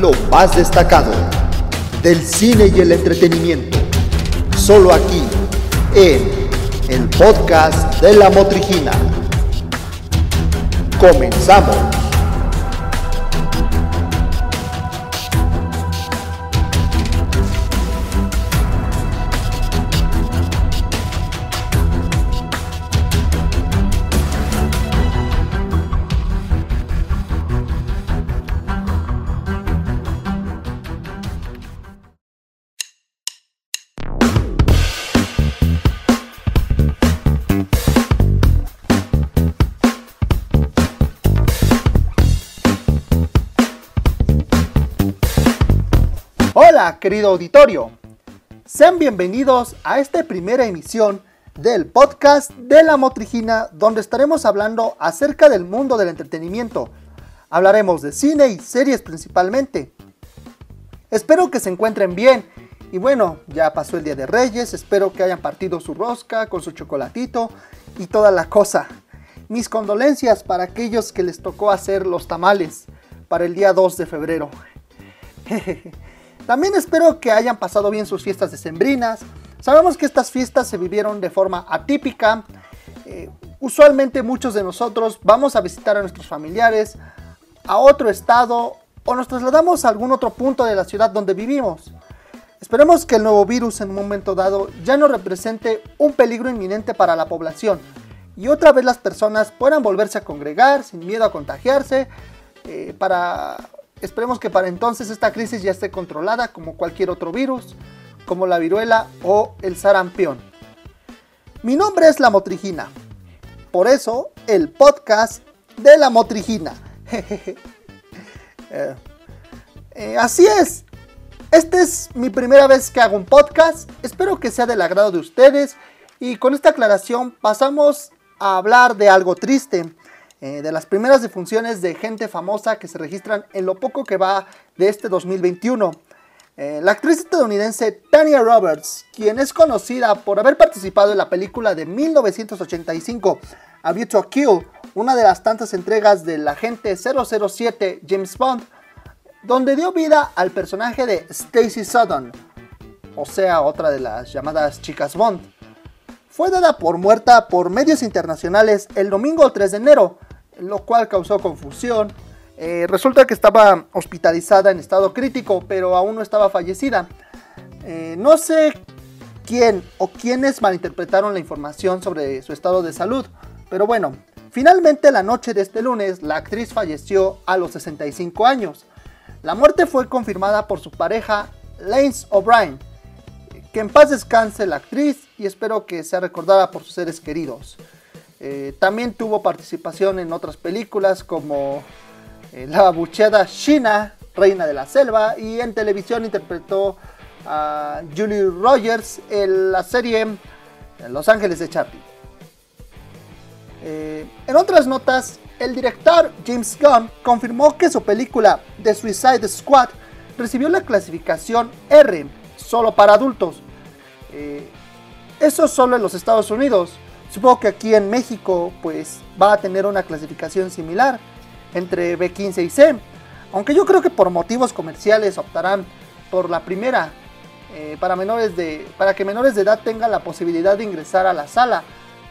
lo más destacado del cine y el entretenimiento. Solo aquí, en el podcast de la Motrigina. Comenzamos. Hola, querido auditorio. Sean bienvenidos a esta primera emisión del podcast de la Motrigina, donde estaremos hablando acerca del mundo del entretenimiento. Hablaremos de cine y series principalmente. Espero que se encuentren bien. Y bueno, ya pasó el Día de Reyes, espero que hayan partido su rosca con su chocolatito y toda la cosa. Mis condolencias para aquellos que les tocó hacer los tamales para el día 2 de febrero. También espero que hayan pasado bien sus fiestas decembrinas. Sabemos que estas fiestas se vivieron de forma atípica. Eh, usualmente muchos de nosotros vamos a visitar a nuestros familiares a otro estado o nos trasladamos a algún otro punto de la ciudad donde vivimos. Esperemos que el nuevo virus en un momento dado ya no represente un peligro inminente para la población y otra vez las personas puedan volverse a congregar sin miedo a contagiarse eh, para Esperemos que para entonces esta crisis ya esté controlada como cualquier otro virus, como la viruela o el sarampión. Mi nombre es La Motrigina. Por eso, el podcast de La Motrigina. Eh, eh, así es. Esta es mi primera vez que hago un podcast. Espero que sea del agrado de ustedes. Y con esta aclaración pasamos a hablar de algo triste eh, de las primeras defunciones de gente famosa que se registran en lo poco que va de este 2021. Eh, la actriz estadounidense Tanya Roberts, quien es conocida por haber participado en la película de 1985 A View to Kill, una de las tantas entregas del agente 007 James Bond, donde dio vida al personaje de Stacy Sutton, o sea, otra de las llamadas chicas Bond. Fue dada por muerta por medios internacionales el domingo 3 de enero, lo cual causó confusión. Eh, resulta que estaba hospitalizada en estado crítico, pero aún no estaba fallecida. Eh, no sé quién o quiénes malinterpretaron la información sobre su estado de salud, pero bueno, finalmente la noche de este lunes la actriz falleció a los 65 años. La muerte fue confirmada por su pareja Lance O'Brien. Que en paz descanse la actriz y espero que sea recordada por sus seres queridos. Eh, también tuvo participación en otras películas como eh, La bucheada China, Reina de la Selva, y en televisión interpretó a Julie Rogers en la serie Los Ángeles de Charlie. Eh, en otras notas, el director James Gunn confirmó que su película The Suicide Squad recibió la clasificación R, solo para adultos. eso solo en los Estados Unidos. Supongo que aquí en México pues va a tener una clasificación similar entre B15 y C. Aunque yo creo que por motivos comerciales optarán por la primera. Eh, para, menores de, para que menores de edad tengan la posibilidad de ingresar a la sala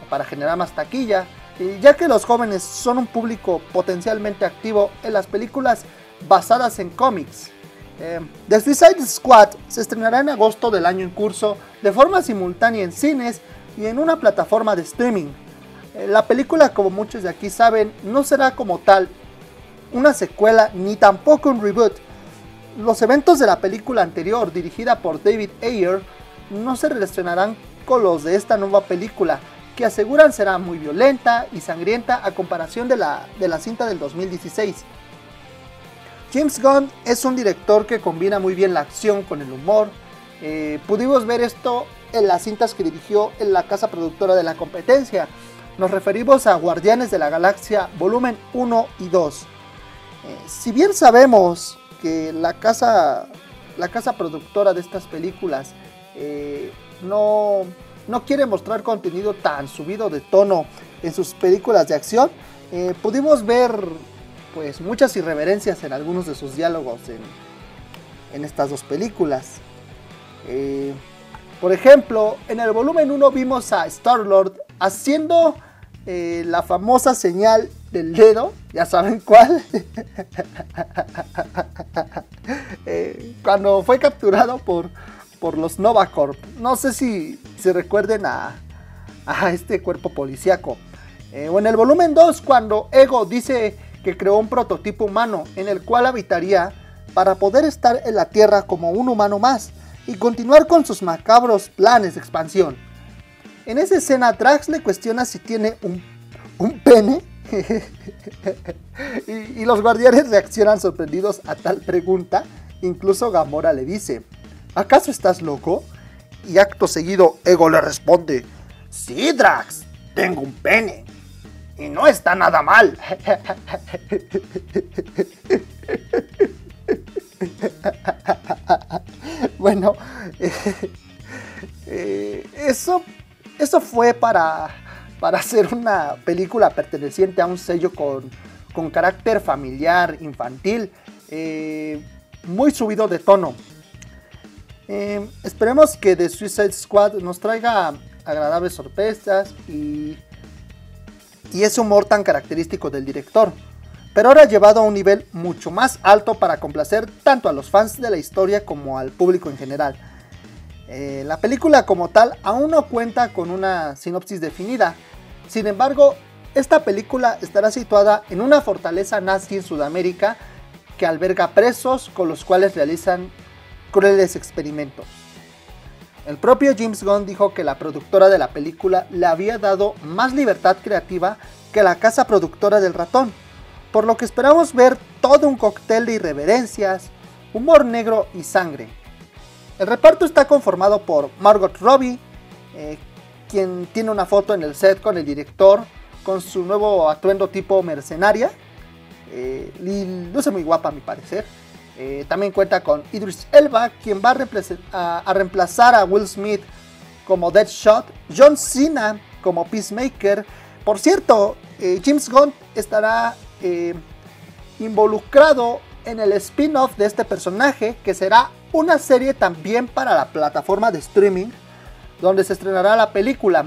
para generar más taquilla. Y ya que los jóvenes son un público potencialmente activo en las películas basadas en cómics. Eh, The Suicide Squad se estrenará en agosto del año en curso de forma simultánea en cines y en una plataforma de streaming. Eh, la película, como muchos de aquí saben, no será como tal una secuela ni tampoco un reboot. Los eventos de la película anterior, dirigida por David Ayer, no se relacionarán con los de esta nueva película, que aseguran será muy violenta y sangrienta a comparación de la, de la cinta del 2016. James Gunn es un director que combina muy bien la acción con el humor. Eh, pudimos ver esto en las cintas que dirigió en la casa productora de la competencia. Nos referimos a Guardianes de la Galaxia volumen 1 y 2. Eh, si bien sabemos que la casa, la casa productora de estas películas eh, no, no quiere mostrar contenido tan subido de tono en sus películas de acción, eh, pudimos ver pues muchas irreverencias en algunos de sus diálogos en, en estas dos películas. Por ejemplo, en el volumen 1 vimos a Star-Lord haciendo eh, la famosa señal del dedo, ya saben cuál, eh, cuando fue capturado por, por los Novacorp. No sé si, se recuerden a, a este cuerpo policíaco. o en el volumen 2, cuando Ego dice que creó un prototipo humano en el cual habitaría para poder estar en la Tierra como un humano más y continuar con sus macabros planes de expansión. En esa escena, Drax le cuestiona si tiene un, un pene. y, los guardianes reaccionan sorprendidos a tal pregunta. Incluso Gamora le dice, ¿acaso estás loco? Y acto seguido, Ego le responde, sí, Drax, tengo un pene. Y no está nada mal. bueno, eh, eso, eso fue para, para hacer una película perteneciente a un sello con, con carácter familiar, infantil, eh, muy subido de tono. Eh, esperemos que The Suicide Squad nos traiga agradables sorpresas y, y ese humor tan característico del director pero ahora llevado a un nivel mucho más alto para complacer tanto a los fans de la historia como al público en general. Eh, la película como tal aún no cuenta con una sinopsis definida, sin embargo, esta película estará situada en una fortaleza nazi en Sudamérica que alberga presos con los cuales realizan crueles experimentos. El propio James Gunn dijo que la productora de la película le había dado más libertad creativa que la casa productora del ratón, por lo que esperamos ver todo un cóctel de irreverencias, humor negro y sangre. El reparto está conformado por Margot Robbie, eh, quien tiene una foto en el set con el director con su nuevo atuendo tipo mercenaria. Eh, luce muy guapa a mi parecer. Eh, también cuenta con Idris Elba, quien va a, a, reemplazar a Will Smith como Deadshot, John Cena como Peacemaker. Por cierto, eh, James Gunn estará eh, involucrado en el spin-off de este personaje, que será una serie también para la plataforma de streaming, donde se estrenará la película.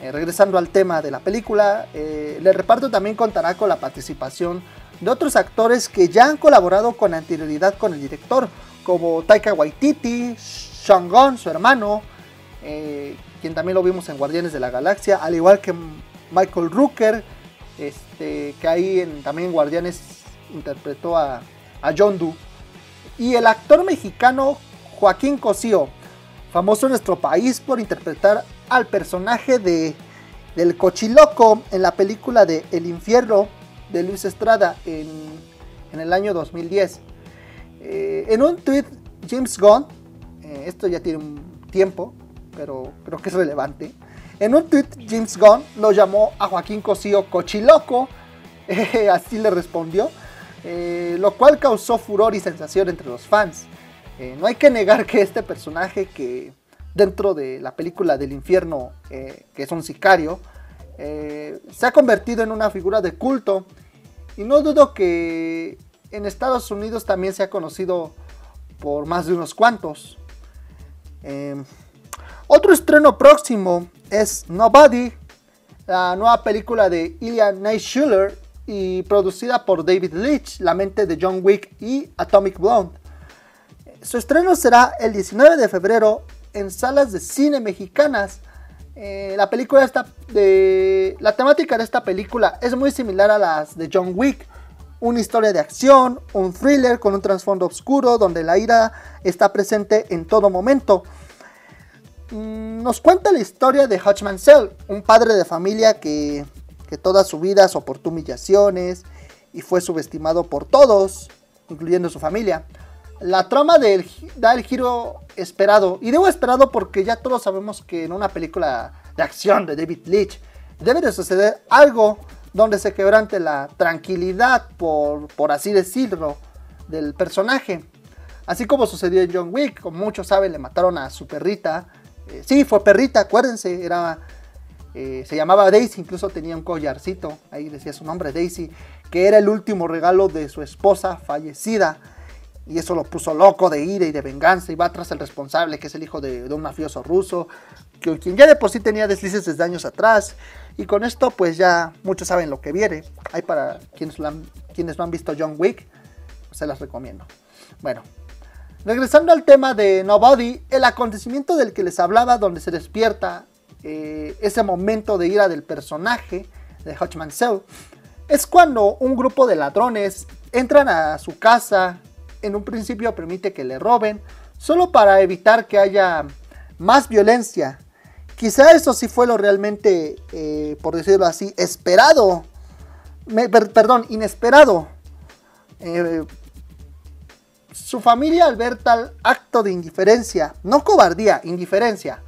Eh, regresando al tema de la película, eh, el reparto también contará con la participación de otros actores que ya han colaborado con anterioridad con el director, como Taika Waititi, Sean Gunn, su hermano, quien también lo vimos en Guardianes de la Galaxia, al igual que Michael Rooker, este, que ahí en, también Guardianes interpretó a, John Doe. Y el actor mexicano Joaquín Cosío, famoso en nuestro país por interpretar al personaje de, del cochiloco en la película de El infierno de Luis Estrada en, el año 2010. Eh, en un tweet, James Gunn, eh, esto ya tiene un tiempo, pero creo que es relevante, en un tweet, James Gunn lo llamó a Joaquín Cosío cochiloco, eh, así le respondió, eh, lo cual causó furor y sensación entre los fans. Eh, no hay que negar que este personaje que dentro de la película del infierno, que es un sicario, se ha convertido en una figura de culto y no dudo que en Estados Unidos también se ha conocido por más de unos cuantos. otro estreno próximo es Nobody, la nueva película de Ilya Schuller y producida por David Leitch, la mente de John Wick y Atomic Blonde. Su estreno será el 19 de febrero en salas de cine mexicanas. Eh, la película esta de la temática de esta película es muy similar a las de John Wick, una historia de acción, un thriller con un trasfondo oscuro donde la ira está presente en todo momento. Mm, nos cuenta la historia de Hutch Mansell, un padre de familia que, toda su vida soportó humillaciones y fue subestimado por todos, incluyendo su familia. La trama da el giro esperado, y digo esperado porque ya todos sabemos que en una película de acción de David Leitch debe de suceder algo donde se quebrante la tranquilidad, por, por así decirlo, del personaje. Así como sucedió en John Wick, como muchos saben, le mataron a su perrita eh, sí, fue perrita, acuérdense, era, eh, se llamaba Daisy, incluso tenía un collarcito, ahí decía su nombre, Daisy, que era el último regalo de su esposa fallecida. y eso lo puso loco de ira y de venganza y va tras el responsable, que es el hijo de, un mafioso ruso, que, quien ya de por sí tenía deslices desde años atrás. Y con esto pues ya muchos saben lo que viene. Hay para quienes, quienes no han visto John Wick, se las recomiendo. Bueno, regresando al tema de Nobody, el acontecimiento del que les hablaba donde se despierta eh, ese momento de ira del personaje de Hodgman Cell, es cuando un grupo de ladrones entran a su casa en un principio permite que le roben, solo para evitar que haya más violencia. Quizá eso sí fue lo realmente, eh, por decirlo así, esperado. perdón, inesperado. Eh, su familia al ver tal acto de indiferencia, no cobardía, indiferencia,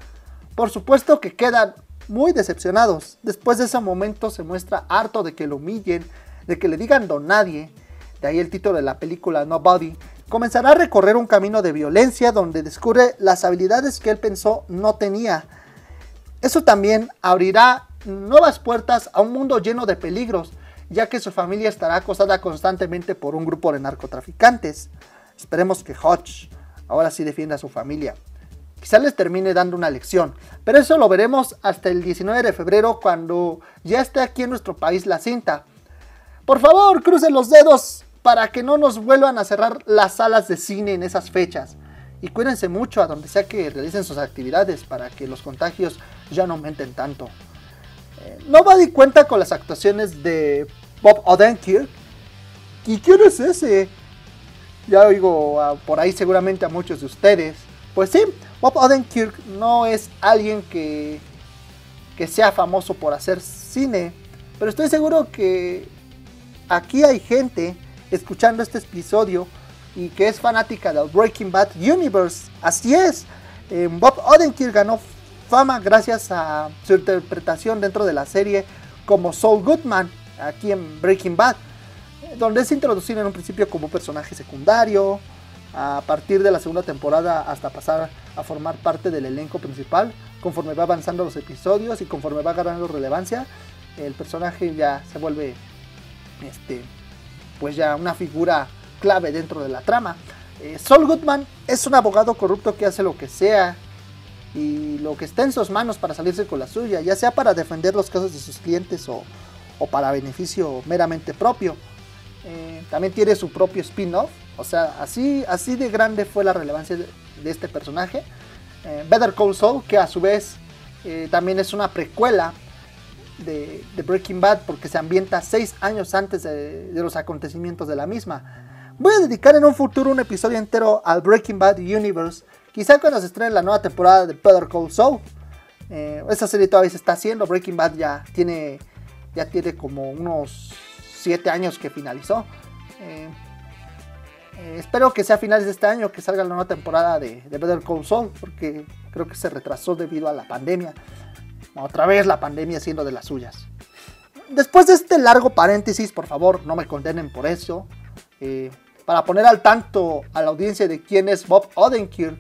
por supuesto que quedan muy decepcionados. Después de ese momento se muestra harto de que lo humillen, de que le digan don nadie, de ahí el título de la película Nobody, comenzará a recorrer un camino de violencia donde descubre las habilidades que él pensó no tenía. Eso también abrirá nuevas puertas a un mundo lleno de peligros, ya que su familia estará acosada constantemente por un grupo de narcotraficantes. Esperemos que Hodge ahora sí defienda a su familia. Quizá les termine dando una lección, pero eso lo veremos hasta el 19 de febrero cuando ya esté aquí en nuestro país la cinta. Por favor, crucen los dedos para que no nos vuelvan a cerrar las salas de cine en esas fechas. Y cuídense mucho a donde sea que realicen sus actividades para que los contagios ya no aumenten tanto. Eh, Nobody cuenta con las actuaciones de Bob Odenkirk. ¿Y quién es ese? Ya oigo por ahí seguramente a muchos de ustedes. Pues sí, Bob Odenkirk no es alguien que, que sea famoso por hacer cine. Pero estoy seguro que aquí hay gente escuchando este episodio y que es fanática del Breaking Bad Universe. Así es, eh, Bob Odenkirk ganó fama gracias a su interpretación dentro de la serie como Saul Goodman aquí en Breaking Bad, donde es introducido en un principio como personaje secundario, a partir de la segunda temporada hasta pasar a formar parte del elenco principal, conforme va avanzando los episodios y conforme va ganando relevancia, el personaje ya se vuelve este pues ya una figura clave dentro de la trama. Eh, Saul Goodman es un abogado corrupto que hace lo que sea y lo que está en sus manos para salirse con la suya, ya sea para defender los casos de sus clientes o, para beneficio meramente propio. Eh, también tiene su propio spin-off, o sea, así, así de grande fue la relevancia de, este personaje. Eh, Better Call Saul, que a su vez también es una precuela de, Breaking Bad porque se ambienta seis años antes de, los acontecimientos de la misma. Voy a dedicar en un futuro un episodio entero al Breaking Bad Universe, quizá cuando se estrene la nueva temporada de Better Call Saul. Eh, esa serie todavía se está haciendo, Breaking Bad ya tiene, ya tiene como unos siete años que finalizó. Eh, eh, espero que sea a finales de este año que salga la nueva temporada de, de Better Call Saul, porque creo que se retrasó debido a la pandemia. Otra vez la pandemia siendo de las suyas. Después de este largo paréntesis, por favor, no me condenen por eso. Eh, para poner al tanto a la audiencia de quién es Bob Odenkirk,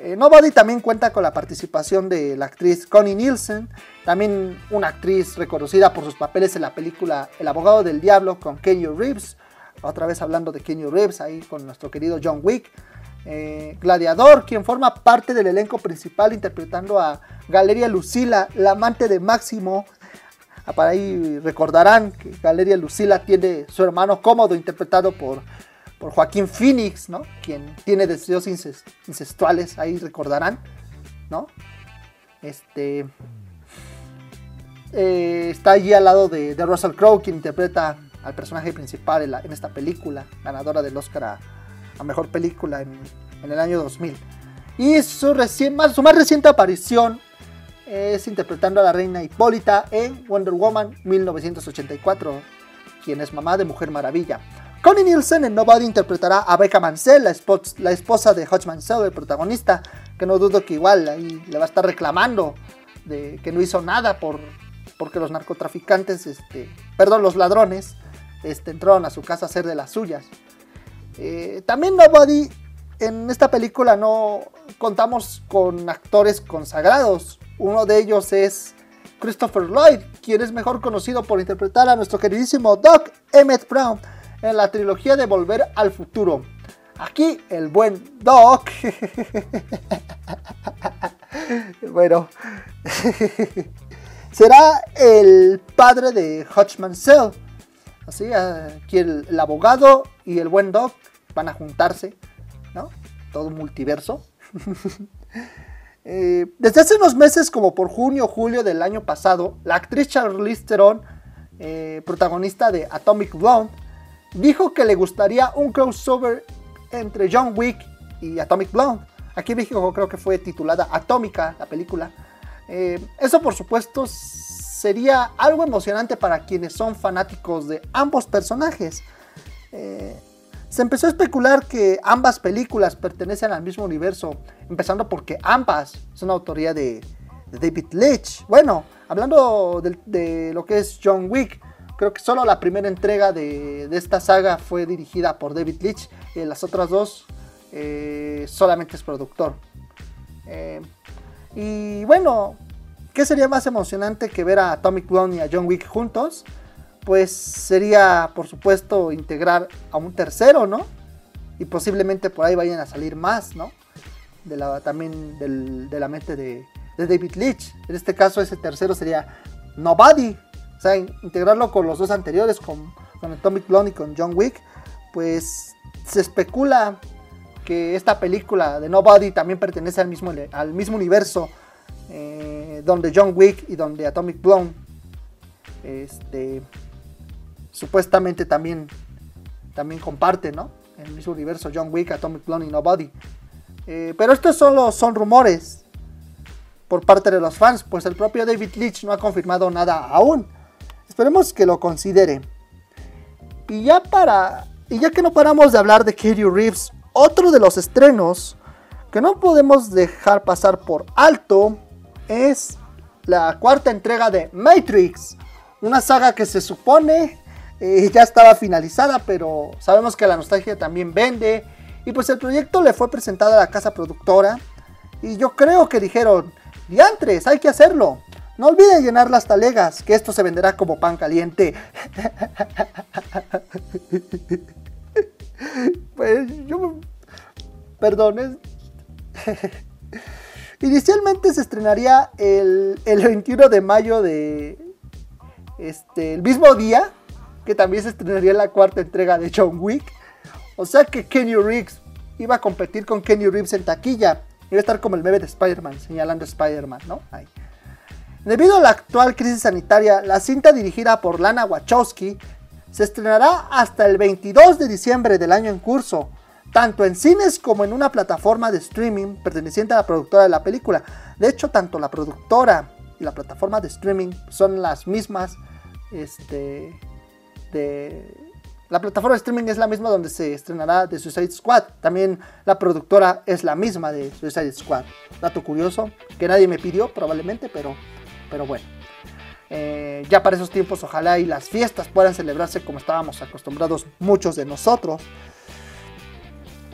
eh, Nobody también cuenta con la participación de la actriz Connie Nielsen, también una actriz reconocida por sus papeles en la película El abogado del diablo con Kenny Reeves, otra vez hablando de Kenny Reeves ahí con nuestro querido John Wick. Eh, Gladiador, quien forma parte del elenco principal interpretando a Galeria Lucila, la amante de Máximo. Ah, para ahí recordarán que Galeria Lucila tiene su hermano cómodo interpretado por, por Joaquín Phoenix, ¿no? Quien tiene deseos incestuales, ahí recordarán, ¿no? Este eh, está allí al lado de, Russell Crowe, quien interpreta al personaje principal en, esta película, ganadora del Oscar a, mejor película en, en, el año 2000. Y su, recién, su más reciente aparición es interpretando a la reina Hipólita en Wonder Woman 1984, quien es mamá de Mujer Maravilla. Connie Nielsen en Nobody interpretará a Becca Mansell, la, esposa de Hodge Mansell, el protagonista, que no dudo que igual ahí le va a estar reclamando de que no hizo nada por porque los narcotraficantes, este, perdón, los ladrones, este, entraron a su casa a hacer de las suyas. Eh, también Nobody, en esta película no contamos con actores consagrados. Uno de ellos es Christopher Lloyd, quien es mejor conocido por interpretar a nuestro queridísimo Doc Emmett Brown en la trilogía de Volver al Futuro. Aquí el buen Doc. bueno. será el padre de Hodgman Cell. Así, aquí el, abogado y el buen Doc van a juntarse, ¿no? Todo multiverso. Eh, desde hace unos meses, como por junio o julio del año pasado, la actriz Charlize Theron, eh, protagonista de Atomic Blonde, dijo que le gustaría un crossover entre John Wick y Atomic Blonde. Aquí en México creo que fue titulada Atómica la película. Eh, eso por supuesto sería algo emocionante para quienes son fanáticos de ambos personajes. Eh, se empezó a especular que ambas películas pertenecen al mismo universo, empezando porque ambas son autoría de, David Leitch. Bueno, hablando de, lo que es John Wick, creo que solo la primera entrega de, esta saga fue dirigida por David Leitch y las otras dos eh, solamente es productor. Eh, y bueno, ¿qué sería más emocionante que ver a Atomic Blonde y a John Wick juntos? Pues sería, por supuesto, integrar a un tercero, ¿no? Y posiblemente por ahí vayan a salir más, ¿no? De la, también de la mente de, David Leitch. En este caso, ese tercero sería Nobody. O sea, integrarlo con los dos anteriores, con, Atomic Blonde y con John Wick. Pues se especula que esta película de Nobody también pertenece al mismo, al mismo universo eh, donde John Wick y donde Atomic Blonde este, supuestamente también, también comparten ¿no? el mismo universo John Wick, Atomic Blonde y Nobody. Eh, pero estos solo son rumores por parte de los fans, pues el propio David Leitch no ha confirmado nada aún. Esperemos que lo considere. Y ya para. Y ya que no paramos de hablar de Katie Reeves otro de los estrenos que no podemos dejar pasar por alto es la cuarta entrega de Matrix, una saga que se supone eh, ya estaba finalizada, pero sabemos que la nostalgia también vende. Y pues el proyecto le fue presentado a la casa productora. Y yo creo que dijeron, diantres, hay que hacerlo. No olviden llenar las talegas, que esto se venderá como pan caliente. pues yo... Perdón. Inicialmente se estrenaría el, 21 de mayo de... Este, el mismo día que también se estrenaría la cuarta entrega de John Wick. O sea que Kenny Reeves iba a competir con Kenny Reeves en taquilla. Iba a estar como el meme de Spider-Man, señalando Spider-Man, ¿no? Debido a la actual crisis sanitaria, la cinta dirigida por Lana Wachowski se estrenará hasta el 22 de diciembre del año en curso, tanto en cines como en una plataforma de streaming perteneciente a la productora de la película. De hecho, tanto la productora y la plataforma de streaming son las mismas. Este, de, la plataforma de streaming es la misma donde se estrenará The Suicide Squad. También la productora es la misma de Suicide Squad. Dato curioso que nadie me pidió probablemente, pero, pero bueno. Eh, ya para esos tiempos ojalá y las fiestas puedan celebrarse como estábamos acostumbrados muchos de nosotros.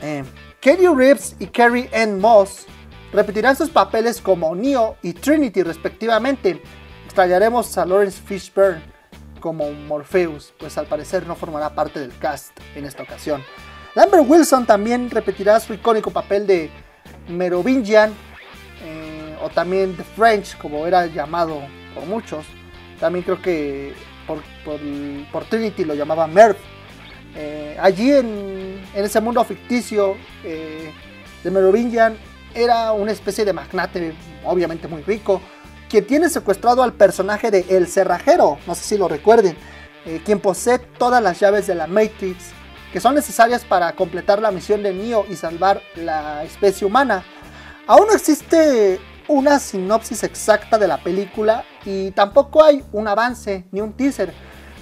Eh, Katie Reeves y Carrie Ann Moss repetirán sus papeles como Neo y Trinity respectivamente. Extrañaremos a Lawrence Fishburne como Morpheus, pues al parecer no formará parte del cast en esta ocasión. Lambert Wilson también repetirá su icónico papel de Merovingian o también The French, como era llamado por muchos. También creo que por, Trinity lo llamaba Merv. Eh, allí en, ese mundo ficticio eh, de Merovingian era una especie de magnate, obviamente muy rico, quien tiene secuestrado al personaje de El Cerrajero, no sé si lo recuerden, eh, quien posee todas las llaves de la Matrix que son necesarias para completar la misión de Neo y salvar la especie humana. Aún no existe una sinopsis exacta de la película y tampoco hay un avance ni un teaser,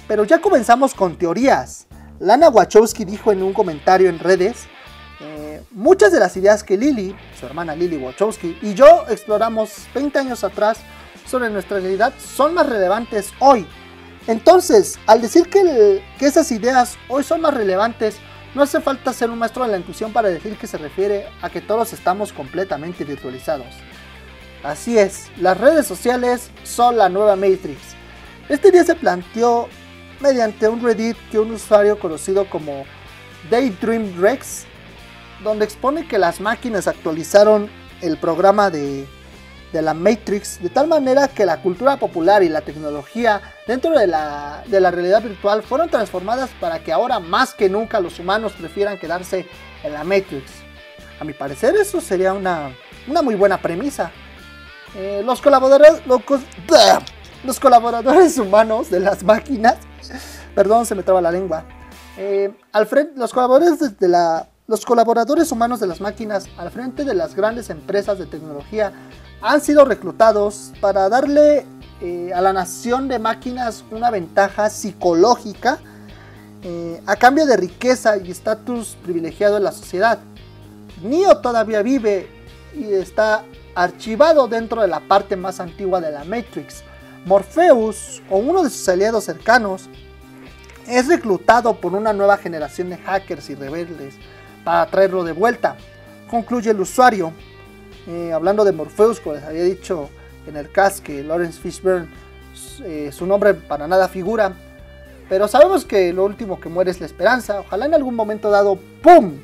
pero ya comenzamos con teorías. Lana Wachowski dijo en un comentario en redes, eh, muchas de las ideas que Lily, su hermana Lily Wachowski, y yo exploramos 20 años atrás sobre nuestra realidad son más relevantes hoy. Entonces, al decir que, que esas ideas hoy son más relevantes, no hace falta ser un maestro de la intuición para decir que se refiere a que todos estamos completamente virtualizados. Así es, las redes sociales son la nueva Matrix. Este día se planteó mediante un Reddit que un usuario conocido como Daydream Rex donde expone que las máquinas actualizaron el programa de, de, la Matrix de tal manera que la cultura popular y la tecnología dentro de la, de la realidad virtual fueron transformadas para que ahora más que nunca los humanos prefieran quedarse en la Matrix. A mi parecer eso sería una, una muy buena premisa. Eh, los, colaboradores, los, colaboradores humanos de las máquinas, perdón, se me traba la lengua, eh, al frente, los colaboradores de la los colaboradores humanos de las máquinas al frente de las grandes empresas de tecnología han sido reclutados para darle eh, a la nación de máquinas una ventaja psicológica a cambio de riqueza y estatus privilegiado en la sociedad. Neo todavía vive y está archivado dentro de la parte más antigua de la Matrix. Morpheus, o uno de sus aliados cercanos, es reclutado por una nueva generación de hackers y rebeldes para traerlo de vuelta. Concluye el usuario. Eh, hablando de Morpheus, como les había dicho en el cast que Lawrence Fishburne, eh, su nombre para nada figura. Pero sabemos que lo último que muere es la esperanza. Ojalá en algún momento dado, ¡pum!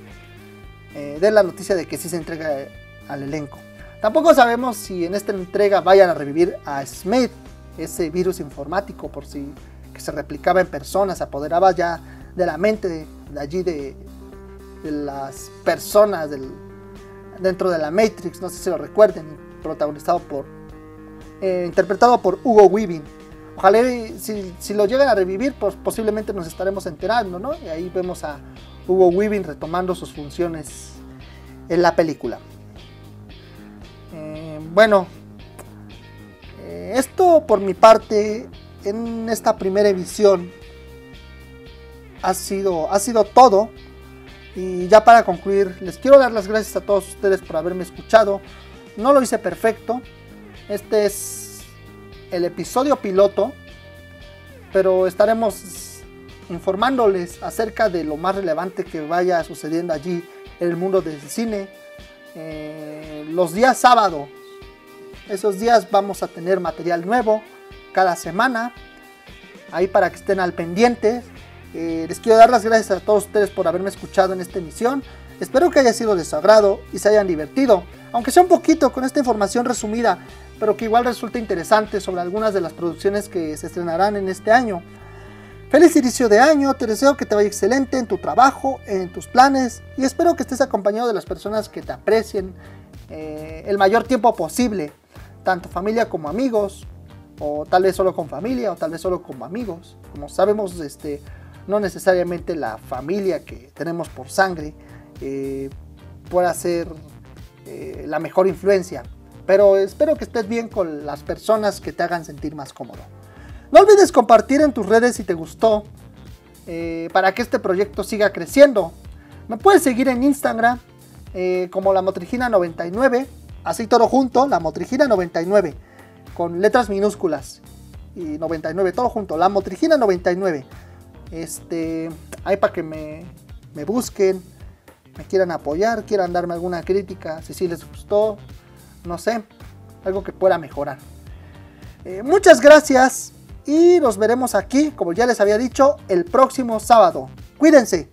Eh, den la noticia de que sí se entrega al elenco. Tampoco sabemos si en esta entrega vayan a revivir a Smith, ese virus informático por si que se replicaba en personas, se apoderaba ya de la mente de, allí de, las personas dentro de la Matrix, no sé si lo recuerden, protagonizado por, eh, interpretado por Hugo Weaving. Ojalá si, si, lo llegan a revivir, pues posiblemente nos estaremos enterando, ¿no? Y ahí vemos a Hugo Weaving retomando sus funciones en la película. Bueno, eh, esto por mi parte en esta primera emisión ha sido, ha sido todo. Y ya para concluir, les quiero dar las gracias a todos ustedes por haberme escuchado. No lo hice perfecto. Este es el episodio piloto. Pero estaremos informándoles acerca de lo más relevante que vaya sucediendo allí en el mundo del cine eh, los días sábado. Esos días vamos a tener material nuevo cada semana. Ahí para que estén al pendiente. Eh, les quiero dar las gracias a todos ustedes por haberme escuchado en esta emisión. Espero que haya sido de su agrado y se hayan divertido, aunque sea un poquito con esta información resumida, pero que igual resulte interesante sobre algunas de las producciones que se estrenarán en este año. Feliz inicio de año, te deseo que te vaya excelente en tu trabajo, en tus planes y espero que estés acompañado de las personas que te aprecien eh, el mayor tiempo posible, tanto familia como amigos, o tal vez solo con familia, o tal vez solo como amigos. Como sabemos, este, no necesariamente la familia que tenemos por sangre eh, pueda ser eh, la mejor influencia, pero espero que estés bien con las personas que te hagan sentir más cómodo. No olvides compartir en tus redes si te gustó eh, para que este proyecto siga creciendo. Me puedes seguir en Instagram eh, como la Motrigina99, así todo junto, la Motrigina99, con letras minúsculas y 99, todo junto, la Motrigina99. Este, ahí para que me, me busquen, me quieran apoyar, quieran darme alguna crítica, si sí les gustó, no sé, algo que pueda mejorar. Eh, muchas gracias y nos veremos aquí, como ya les había dicho, el próximo sábado. Cuídense.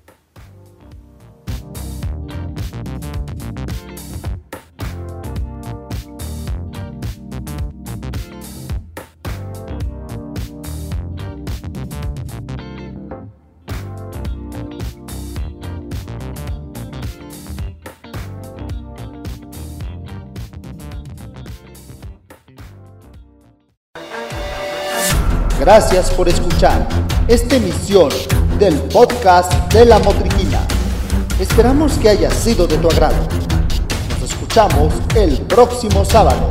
Gracias por escuchar esta emisión del podcast de la Motriquina. Esperamos que haya sido de tu agrado. Nos escuchamos el próximo sábado.